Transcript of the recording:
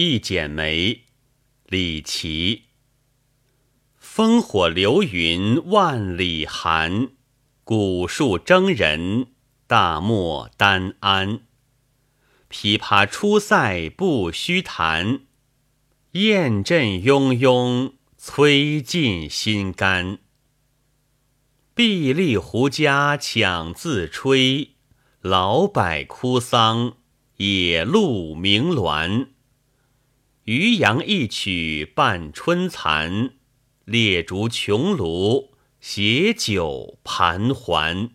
一剪梅，李琦。烽火流云万里寒，古树征人大漠丹安。琵琶出塞不须弹，雁阵雍雍催尽心肝。碧丽胡笳抢自吹，老柏枯桑野鹿鸣鸾。渔阳一曲伴春残，列竹琼炉携酒盘桓。